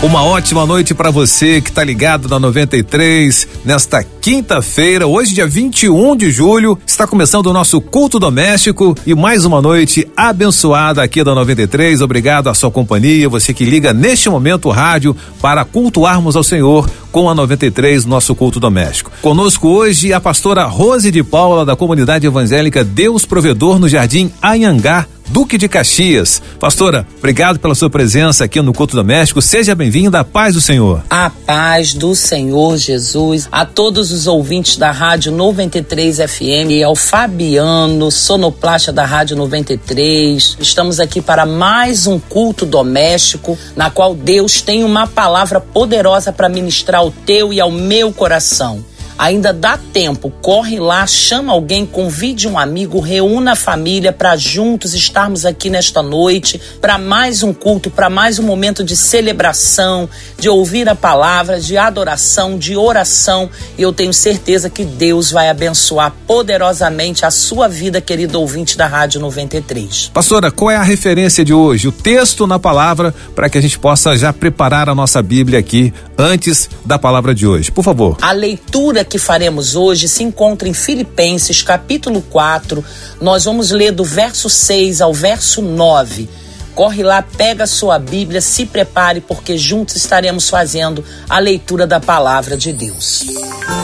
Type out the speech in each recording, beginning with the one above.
Uma ótima noite para você que está ligado na 93 nesta quinta-feira, hoje dia 21 de julho, está começando o nosso culto doméstico e mais uma noite abençoada aqui da 93. Obrigado à sua companhia, você que liga neste momento o rádio para cultuarmos ao Senhor com a 93 nosso culto doméstico. Conosco hoje a pastora Rose de Paula da comunidade evangélica Deus Provedor no Jardim Anhangá Duque de Caxias. Pastora, obrigado pela sua presença aqui no Culto Doméstico. Seja bem-vinda. A paz do Senhor. A paz do Senhor Jesus. A todos os ouvintes da Rádio 93 FM e ao Fabiano, sonoplasta da Rádio 93. Estamos aqui para mais um culto doméstico, na qual Deus tem uma palavra poderosa para ministrar ao teu e ao meu coração. Ainda dá tempo, corre lá, chama alguém, convide um amigo, reúna a família para juntos estarmos aqui nesta noite para mais um culto, para mais um momento de celebração, de ouvir a palavra, de adoração, de oração. E eu tenho certeza que Deus vai abençoar poderosamente a sua vida, querido ouvinte da Rádio 93. Pastora, qual é a referência de hoje? O texto na palavra para que a gente possa já preparar a nossa Bíblia aqui antes da palavra de hoje. Por favor. A leitura que faremos hoje se encontra em Filipenses, capítulo 4. Nós vamos ler do verso 6 ao verso 9. Corre lá, pega a sua Bíblia, se prepare, porque juntos estaremos fazendo a leitura da palavra de Deus.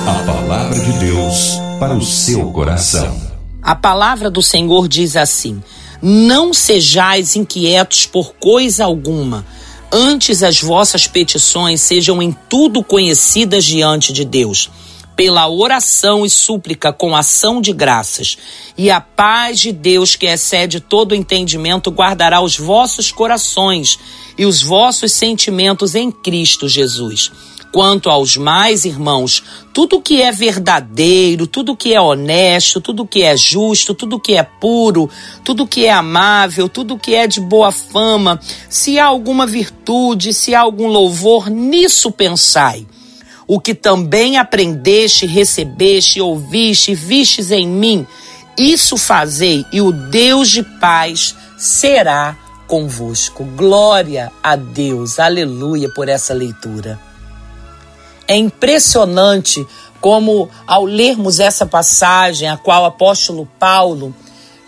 A palavra de Deus para o seu coração. A palavra do Senhor diz assim: Não sejais inquietos por coisa alguma. Antes as vossas petições sejam em tudo conhecidas diante de Deus pela oração e súplica com ação de graças. E a paz de Deus, que excede todo entendimento, guardará os vossos corações e os vossos sentimentos em Cristo Jesus. Quanto aos mais irmãos, tudo que é verdadeiro, tudo que é honesto, tudo que é justo, tudo que é puro, tudo que é amável, tudo que é de boa fama, se há alguma virtude, se há algum louvor, nisso pensai o que também aprendeste, recebeste, ouviste vistes em mim, isso fazei, e o Deus de paz será convosco. Glória a Deus, aleluia por essa leitura. É impressionante como, ao lermos essa passagem, a qual o apóstolo Paulo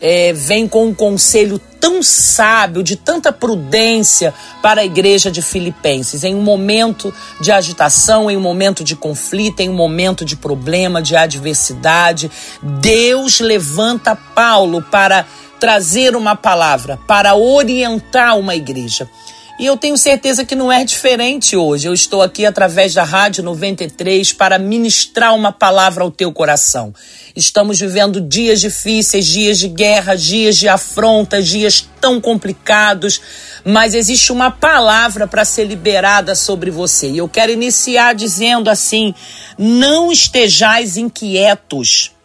é, vem com um conselho tão sábio, de tanta prudência para a igreja de Filipenses, em um momento de agitação, em um momento de conflito, em um momento de problema, de adversidade. Deus levanta Paulo para trazer uma palavra, para orientar uma igreja. E eu tenho certeza que não é diferente hoje. Eu estou aqui através da Rádio 93 para ministrar uma palavra ao teu coração. Estamos vivendo dias difíceis, dias de guerra, dias de afronta, dias tão complicados, mas existe uma palavra para ser liberada sobre você. E eu quero iniciar dizendo assim: não estejais inquietos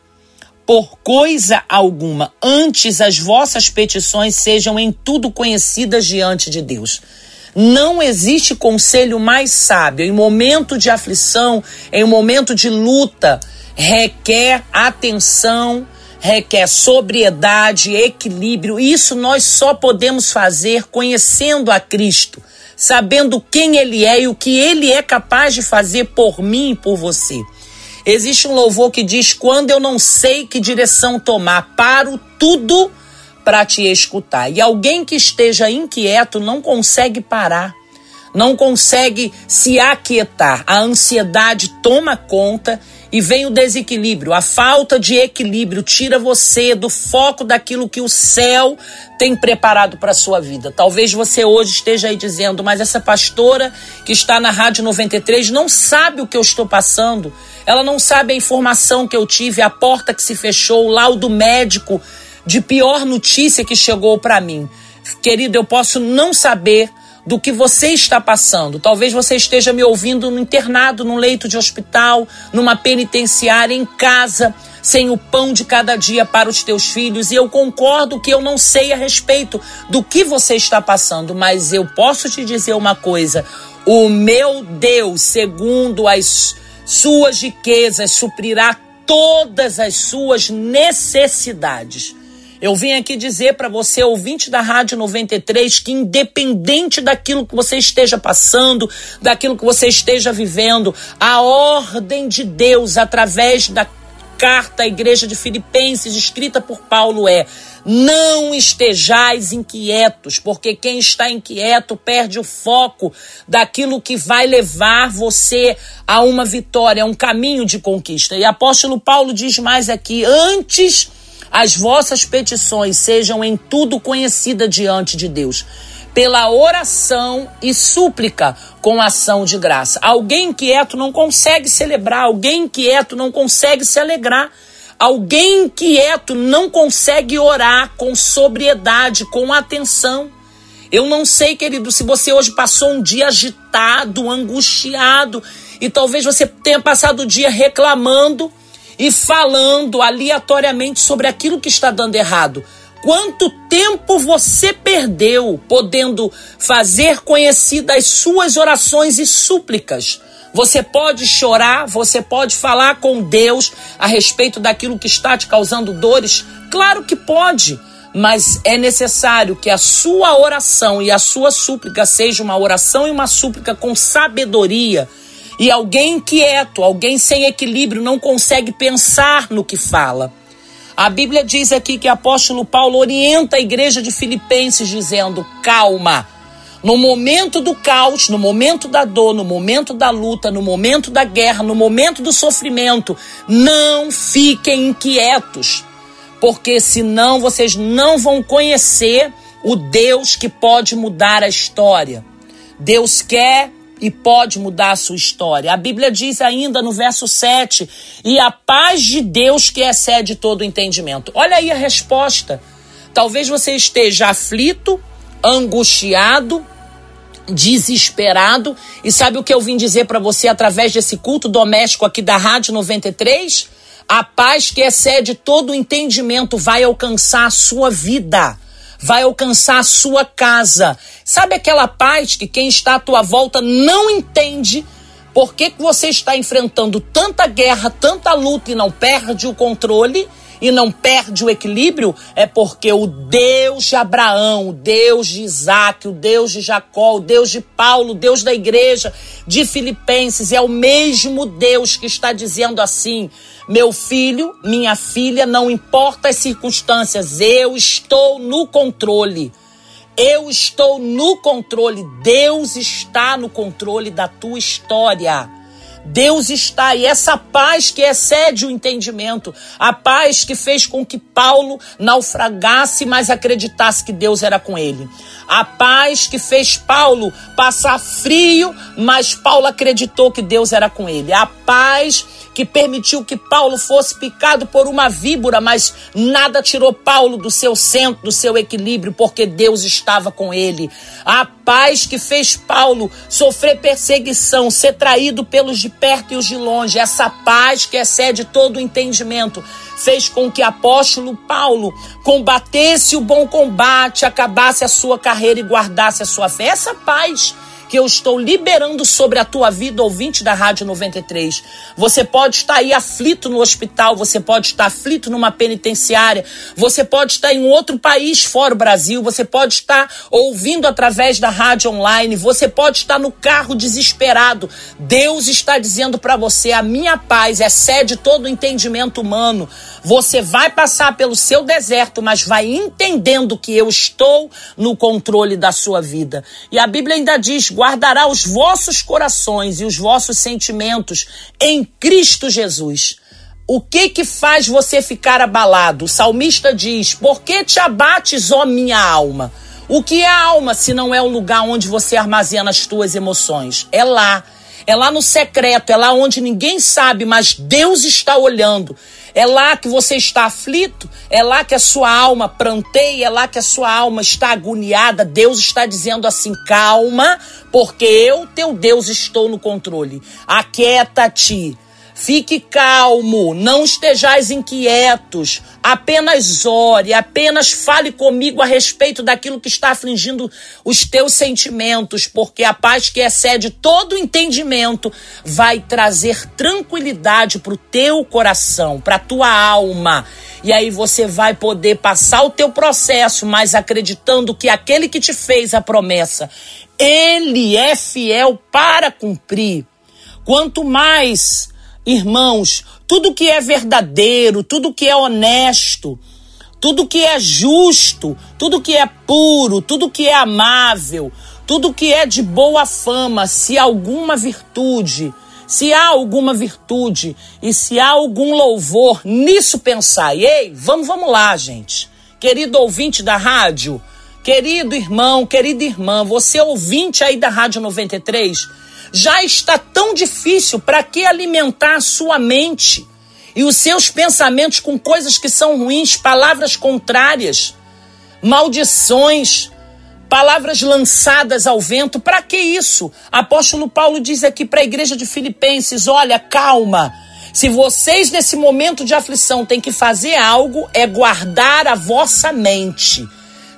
por coisa alguma, antes as vossas petições sejam em tudo conhecidas diante de Deus. Não existe conselho mais sábio em momento de aflição, em momento de luta, requer atenção, requer sobriedade, equilíbrio. Isso nós só podemos fazer conhecendo a Cristo, sabendo quem Ele é e o que Ele é capaz de fazer por mim e por você. Existe um louvor que diz: Quando eu não sei que direção tomar, paro tudo para te escutar. E alguém que esteja inquieto não consegue parar, não consegue se aquietar. A ansiedade toma conta e vem o desequilíbrio, a falta de equilíbrio tira você do foco daquilo que o céu tem preparado para sua vida. Talvez você hoje esteja aí dizendo, mas essa pastora que está na Rádio 93 não sabe o que eu estou passando. Ela não sabe a informação que eu tive, a porta que se fechou, o laudo médico de pior notícia que chegou para mim. Querido, eu posso não saber do que você está passando. Talvez você esteja me ouvindo no internado, num leito de hospital, numa penitenciária, em casa, sem o pão de cada dia para os teus filhos. E eu concordo que eu não sei a respeito do que você está passando, mas eu posso te dizer uma coisa: o meu Deus, segundo as suas riquezas, suprirá todas as suas necessidades. Eu vim aqui dizer para você, ouvinte da Rádio 93, que independente daquilo que você esteja passando, daquilo que você esteja vivendo, a ordem de Deus através da carta à igreja de Filipenses escrita por Paulo é: não estejais inquietos, porque quem está inquieto perde o foco daquilo que vai levar você a uma vitória, a um caminho de conquista. E apóstolo Paulo diz mais aqui: antes as vossas petições sejam em tudo conhecidas diante de Deus, pela oração e súplica com ação de graça. Alguém inquieto não consegue celebrar, alguém inquieto não consegue se alegrar. Alguém inquieto não consegue orar com sobriedade, com atenção. Eu não sei, querido, se você hoje passou um dia agitado, angustiado, e talvez você tenha passado o dia reclamando e falando aleatoriamente sobre aquilo que está dando errado. Quanto tempo você perdeu podendo fazer conhecidas as suas orações e súplicas? Você pode chorar, você pode falar com Deus a respeito daquilo que está te causando dores? Claro que pode, mas é necessário que a sua oração e a sua súplica seja uma oração e uma súplica com sabedoria e alguém quieto, alguém sem equilíbrio, não consegue pensar no que fala. A Bíblia diz aqui que o apóstolo Paulo orienta a igreja de Filipenses dizendo: calma. No momento do caos, no momento da dor, no momento da luta, no momento da guerra, no momento do sofrimento, não fiquem inquietos, porque senão vocês não vão conhecer o Deus que pode mudar a história. Deus quer e pode mudar a sua história. A Bíblia diz ainda no verso 7: e a paz de Deus que excede todo entendimento. Olha aí a resposta. Talvez você esteja aflito, angustiado, desesperado. E sabe o que eu vim dizer para você através desse culto doméstico aqui da Rádio 93? A paz que excede todo entendimento vai alcançar a sua vida vai alcançar a sua casa. Sabe aquela paz que quem está à tua volta não entende? Por que, que você está enfrentando tanta guerra, tanta luta e não perde o controle? E não perde o equilíbrio, é porque o Deus de Abraão, o Deus de Isaac, o Deus de Jacó, o Deus de Paulo, o Deus da igreja de Filipenses, é o mesmo Deus que está dizendo assim: meu filho, minha filha, não importa as circunstâncias, eu estou no controle. Eu estou no controle. Deus está no controle da tua história. Deus está e essa paz que excede o entendimento, a paz que fez com que Paulo naufragasse, mas acreditasse que Deus era com ele. A paz que fez Paulo passar frio, mas Paulo acreditou que Deus era com ele. A paz que permitiu que Paulo fosse picado por uma víbora, mas nada tirou Paulo do seu centro, do seu equilíbrio, porque Deus estava com ele. A paz que fez Paulo sofrer perseguição, ser traído pelos de perto e os de longe, essa paz que excede todo o entendimento, fez com que apóstolo Paulo combatesse o bom combate, acabasse a sua carreira e guardasse a sua fé. Essa paz que eu estou liberando sobre a tua vida, ouvinte da Rádio 93. Você pode estar aí aflito no hospital, você pode estar aflito numa penitenciária, você pode estar em outro país fora o Brasil, você pode estar ouvindo através da rádio online, você pode estar no carro desesperado. Deus está dizendo para você: a minha paz excede todo o entendimento humano. Você vai passar pelo seu deserto, mas vai entendendo que eu estou no controle da sua vida. E a Bíblia ainda diz: guardará os vossos corações e os vossos sentimentos em Cristo Jesus. O que que faz você ficar abalado? O salmista diz: Por que te abates, ó minha alma? O que é a alma se não é o lugar onde você armazena as tuas emoções? É lá. É lá no secreto, é lá onde ninguém sabe, mas Deus está olhando. É lá que você está aflito, é lá que a sua alma pranteia, é lá que a sua alma está agoniada. Deus está dizendo assim: calma, porque eu, teu Deus, estou no controle. Aquieta-te. Fique calmo, não estejais inquietos, apenas ore, apenas fale comigo a respeito daquilo que está afligindo os teus sentimentos, porque a paz que excede todo entendimento vai trazer tranquilidade para o teu coração, para a tua alma. E aí você vai poder passar o teu processo, mas acreditando que aquele que te fez a promessa, ele é fiel para cumprir. Quanto mais Irmãos, tudo que é verdadeiro, tudo que é honesto, tudo que é justo, tudo que é puro, tudo que é amável, tudo que é de boa fama, se alguma virtude, se há alguma virtude e se há algum louvor, nisso pensai. Ei, vamos, vamos lá, gente. Querido ouvinte da rádio, querido irmão, querida irmã, você ouvinte aí da Rádio 93, já está tão difícil, para que alimentar a sua mente e os seus pensamentos com coisas que são ruins, palavras contrárias, maldições, palavras lançadas ao vento? Para que isso? Apóstolo Paulo diz aqui para a igreja de Filipenses: olha, calma. Se vocês nesse momento de aflição têm que fazer algo, é guardar a vossa mente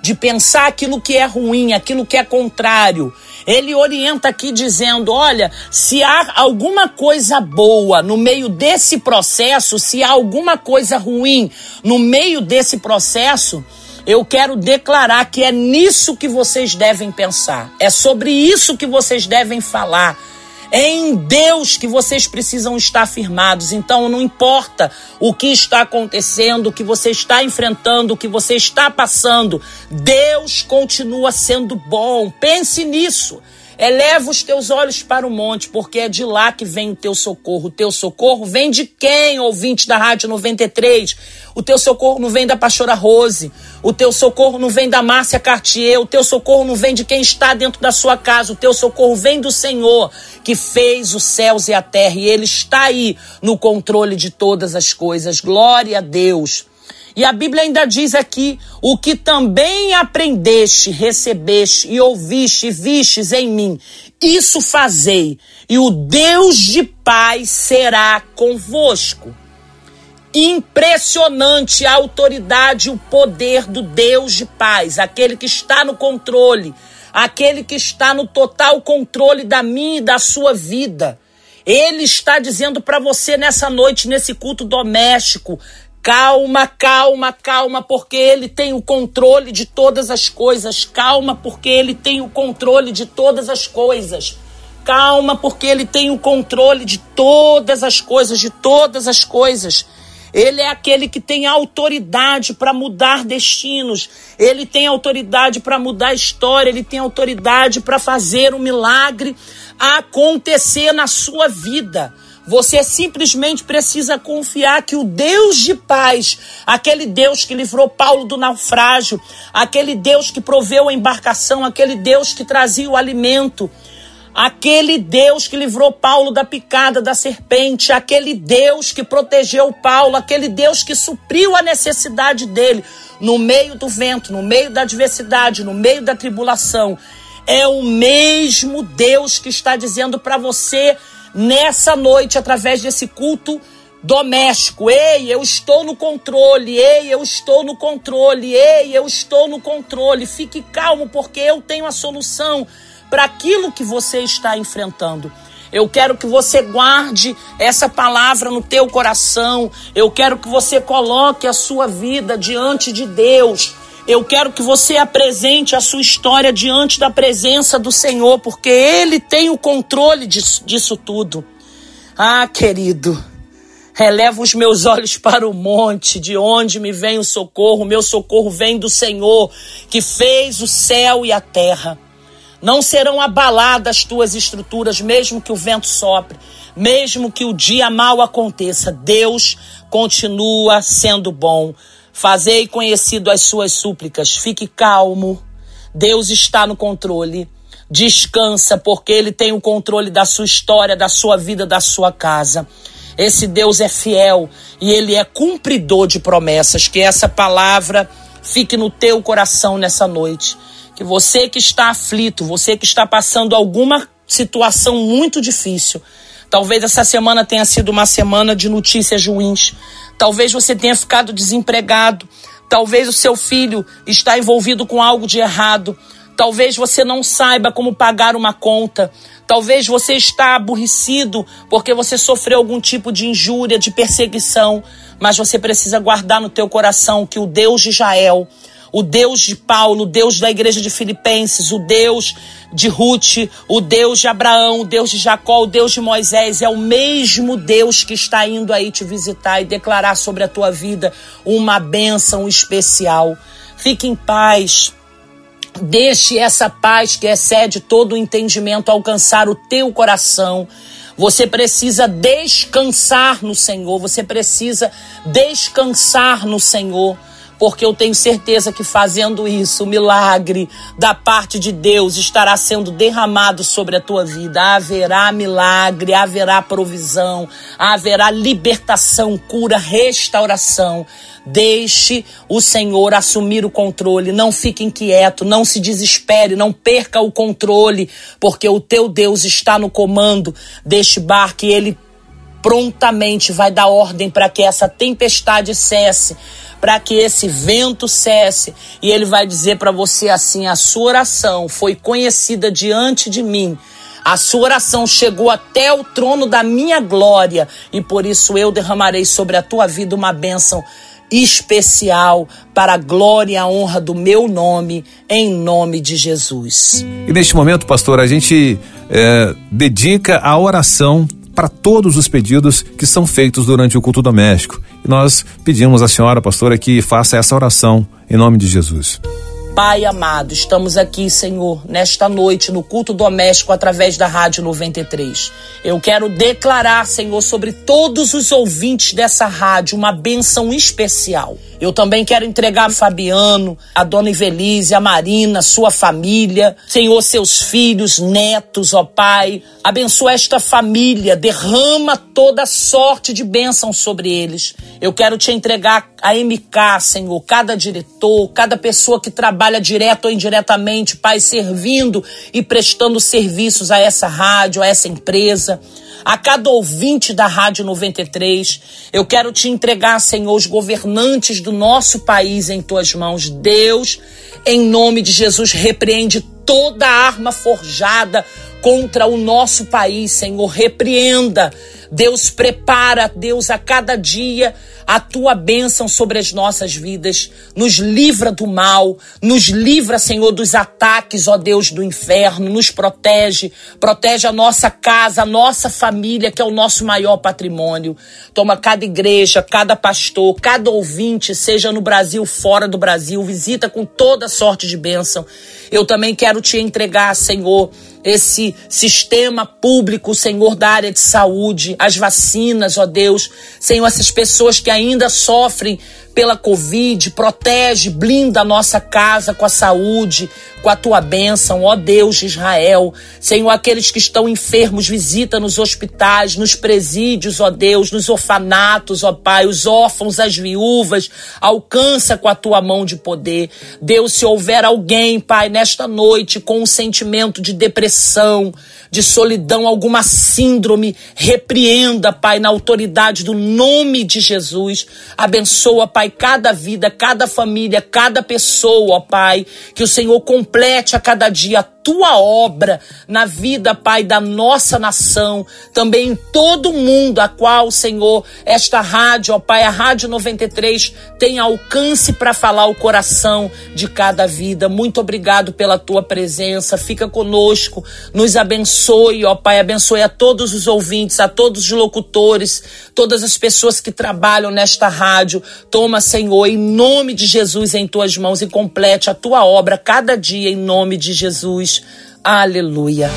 de pensar aquilo que é ruim, aquilo que é contrário, ele orienta aqui dizendo: olha, se há alguma coisa boa no meio desse processo, se há alguma coisa ruim no meio desse processo, eu quero declarar que é nisso que vocês devem pensar, é sobre isso que vocês devem falar. É em Deus que vocês precisam estar firmados. Então, não importa o que está acontecendo, o que você está enfrentando, o que você está passando, Deus continua sendo bom. Pense nisso. Eleva os teus olhos para o monte, porque é de lá que vem o teu socorro. O teu socorro vem de quem, ouvinte da Rádio 93? O teu socorro não vem da pastora Rose. O teu socorro não vem da Márcia Cartier. O teu socorro não vem de quem está dentro da sua casa. O teu socorro vem do Senhor, que fez os céus e a terra. E Ele está aí no controle de todas as coisas. Glória a Deus. E a Bíblia ainda diz aqui: o que também aprendeste, recebeste e ouviste e vistes em mim, isso fazei, e o Deus de paz será convosco. Impressionante a autoridade e o poder do Deus de paz, aquele que está no controle, aquele que está no total controle da minha e da sua vida. Ele está dizendo para você nessa noite, nesse culto doméstico: Calma, calma, calma, porque ele tem o controle de todas as coisas. Calma, porque ele tem o controle de todas as coisas. Calma, porque ele tem o controle de todas as coisas, de todas as coisas. Ele é aquele que tem autoridade para mudar destinos. Ele tem autoridade para mudar a história. Ele tem autoridade para fazer um milagre acontecer na sua vida. Você simplesmente precisa confiar que o Deus de paz, aquele Deus que livrou Paulo do naufrágio, aquele Deus que proveu a embarcação, aquele Deus que trazia o alimento, aquele Deus que livrou Paulo da picada da serpente, aquele Deus que protegeu Paulo, aquele Deus que supriu a necessidade dele no meio do vento, no meio da adversidade, no meio da tribulação. É o mesmo Deus que está dizendo para você nessa noite, através desse culto doméstico. Ei, eu estou no controle. Ei, eu estou no controle. Ei, eu estou no controle. Fique calmo, porque eu tenho a solução para aquilo que você está enfrentando. Eu quero que você guarde essa palavra no teu coração. Eu quero que você coloque a sua vida diante de Deus. Eu quero que você apresente a sua história diante da presença do Senhor, porque Ele tem o controle disso, disso tudo. Ah, querido, releva os meus olhos para o monte, de onde me vem o socorro. Meu socorro vem do Senhor, que fez o céu e a terra. Não serão abaladas as tuas estruturas, mesmo que o vento sopre, mesmo que o dia mal aconteça. Deus continua sendo bom. Fazei conhecido as suas súplicas. Fique calmo. Deus está no controle. Descansa, porque Ele tem o controle da sua história, da sua vida, da sua casa. Esse Deus é fiel e Ele é cumpridor de promessas. Que essa palavra fique no teu coração nessa noite. Que você que está aflito, você que está passando alguma situação muito difícil, Talvez essa semana tenha sido uma semana de notícias ruins. Talvez você tenha ficado desempregado. Talvez o seu filho está envolvido com algo de errado. Talvez você não saiba como pagar uma conta. Talvez você está aborrecido porque você sofreu algum tipo de injúria, de perseguição, mas você precisa guardar no teu coração que o Deus de Israel, o Deus de Paulo, o Deus da igreja de Filipenses, o Deus de Ruth, o Deus de Abraão, o Deus de Jacó, o Deus de Moisés, é o mesmo Deus que está indo aí te visitar e declarar sobre a tua vida uma bênção especial. Fique em paz. Deixe essa paz que excede todo o entendimento alcançar o teu coração. Você precisa descansar no Senhor, você precisa descansar no Senhor porque eu tenho certeza que fazendo isso, o milagre da parte de Deus estará sendo derramado sobre a tua vida. Haverá milagre, haverá provisão, haverá libertação, cura, restauração. Deixe o Senhor assumir o controle. Não fique inquieto, não se desespere, não perca o controle, porque o teu Deus está no comando deste barco e ele prontamente vai dar ordem para que essa tempestade cesse para que esse vento cesse. E ele vai dizer para você assim: a sua oração foi conhecida diante de mim. A sua oração chegou até o trono da minha glória, e por isso eu derramarei sobre a tua vida uma bênção especial para a glória e a honra do meu nome, em nome de Jesus. E neste momento, pastor, a gente é, dedica a oração para todos os pedidos que são feitos durante o culto doméstico. E nós pedimos à senhora, pastora, que faça essa oração em nome de Jesus. Pai amado, estamos aqui, Senhor, nesta noite no culto doméstico através da Rádio 93. Eu quero declarar, Senhor, sobre todos os ouvintes dessa rádio uma benção especial. Eu também quero entregar a Fabiano, a dona Ivelise, a Marina, sua família, Senhor, seus filhos, netos, ó Pai. Abençoa esta família, derrama toda sorte de bênção sobre eles. Eu quero te entregar a MK, Senhor, cada diretor, cada pessoa que trabalha direto ou indiretamente, Pai, servindo e prestando serviços a essa rádio, a essa empresa a cada ouvinte da Rádio 93. Eu quero te entregar, Senhor, os governantes do nosso país em tuas mãos. Deus, em nome de Jesus, repreende toda arma forjada contra o nosso país, Senhor. Repreenda. Deus prepara, Deus, a cada dia a tua bênção sobre as nossas vidas. Nos livra do mal, nos livra, Senhor, dos ataques, ó Deus, do inferno. Nos protege, protege a nossa casa, a nossa família, que é o nosso maior patrimônio. Toma cada igreja, cada pastor, cada ouvinte, seja no Brasil, fora do Brasil, visita com toda sorte de bênção. Eu também quero te entregar, Senhor, esse sistema público, Senhor, da área de saúde, as vacinas, ó Deus. Senhor, essas pessoas que ainda sofrem pela Covid, protege, blinda a nossa casa com a saúde, com a tua bênção, ó Deus de Israel. Senhor, aqueles que estão enfermos, visita nos hospitais, nos presídios, ó Deus, nos orfanatos, ó Pai, os órfãos, as viúvas, alcança com a tua mão de poder. Deus, se houver alguém, Pai, nesta noite com um sentimento de depressão, de solidão, alguma síndrome, repreenda, Pai, na autoridade do nome de Jesus. Abençoa, Pai, cada vida, cada família, cada pessoa, ó Pai. Que o Senhor complete a cada dia a tua obra na vida, Pai, da nossa nação, também em todo o mundo, a qual, Senhor, esta rádio, ó Pai, a Rádio 93 tem alcance para falar o coração de cada vida. Muito obrigado pela tua presença. Fica conosco, nos abençoe, ó Pai, abençoe a todos os ouvintes, a todos os locutores, todas as pessoas que trabalham nesta rádio. Toma, Senhor, em nome de Jesus em tuas mãos e complete a tua obra cada dia em nome de Jesus. Aleluia.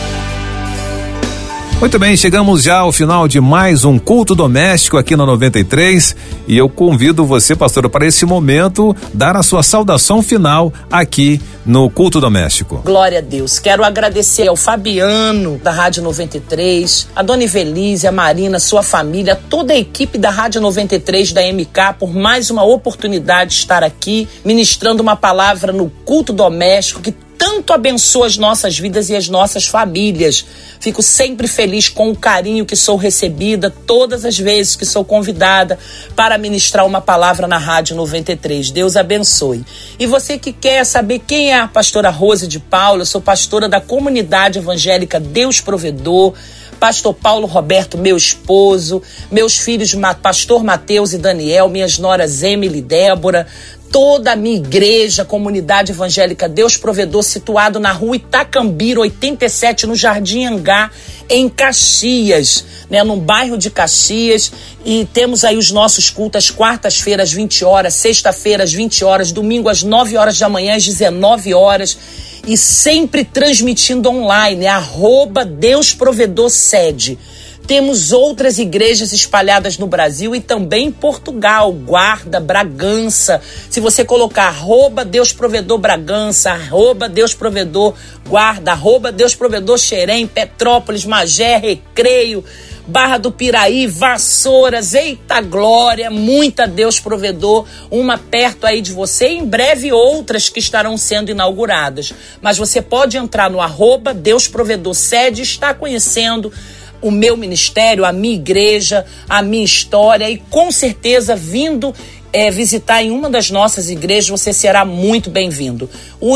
Muito bem, chegamos já ao final de mais um culto doméstico aqui na 93 e eu convido você, pastora, para esse momento dar a sua saudação final aqui no culto doméstico. Glória a Deus. Quero agradecer ao Fabiano da Rádio 93, a Dona Ivelise, a Marina, sua família, toda a equipe da Rádio 93 da MK por mais uma oportunidade de estar aqui ministrando uma palavra no culto doméstico que tanto abençoa as nossas vidas e as nossas famílias. Fico sempre feliz com o carinho que sou recebida todas as vezes que sou convidada para ministrar uma palavra na Rádio 93. Deus abençoe. E você que quer saber quem é a pastora Rose de Paulo, eu sou pastora da comunidade evangélica Deus Provedor pastor Paulo Roberto, meu esposo, meus filhos, pastor Mateus e Daniel, minhas noras Emily e Débora, toda a minha igreja, comunidade evangélica Deus Provedor, situado na rua Itacambira, 87, no Jardim Angá, em Caxias, né, num bairro de Caxias. E temos aí os nossos cultos quartas-feiras, 20 horas, sexta-feira, às 20 horas, domingo às 9 horas da manhã, às 19 horas e sempre transmitindo online, arroba Deus Provedor Sede. Temos outras igrejas espalhadas no Brasil e também em Portugal, Guarda, Bragança. Se você colocar arroba Deus Provedor Bragança, arroba Deus Provedor Guarda, arroba Deus Provedor Xerém, Petrópolis, Magé, Recreio, Barra do Piraí, Vassouras, eita glória, muita Deus provedor, uma perto aí de você, em breve outras que estarão sendo inauguradas. Mas você pode entrar no arroba Deus Provedor Sede, está conhecendo o meu ministério, a minha igreja, a minha história e com certeza vindo é, visitar em uma das nossas igrejas, você será muito bem-vindo.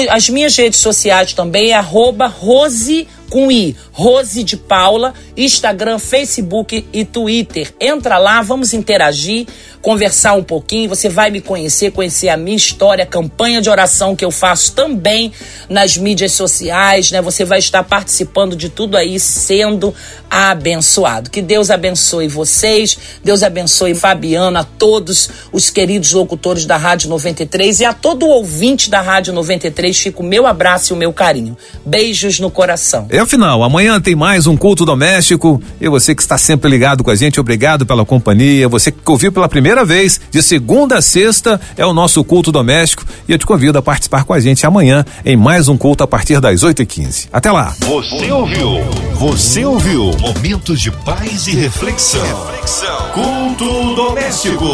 As minhas redes sociais também é arroba Rose com I, Rose de Paula, Instagram, Facebook e Twitter. Entra lá, vamos interagir, conversar um pouquinho. Você vai me conhecer, conhecer a minha história, a campanha de oração que eu faço também nas mídias sociais, né? Você vai estar participando de tudo aí, sendo abençoado. Que Deus abençoe vocês, Deus abençoe Fabiano, a todos os queridos locutores da Rádio 93 e a todo ouvinte da Rádio 93. Fica o meu abraço e o meu carinho. Beijos no coração. É afinal, amanhã tem mais um culto doméstico e você que está sempre ligado com a gente, obrigado pela companhia. Você que ouviu pela primeira vez, de segunda a sexta, é o nosso culto doméstico e eu te convido a participar com a gente amanhã em mais um culto a partir das 8 e 15 Até lá. Você ouviu? Você ouviu? Momentos de paz e reflexão. reflexão. Culto doméstico.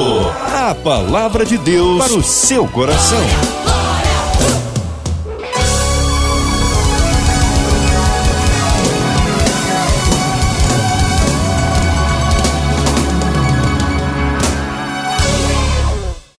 A palavra de Deus para o seu coração.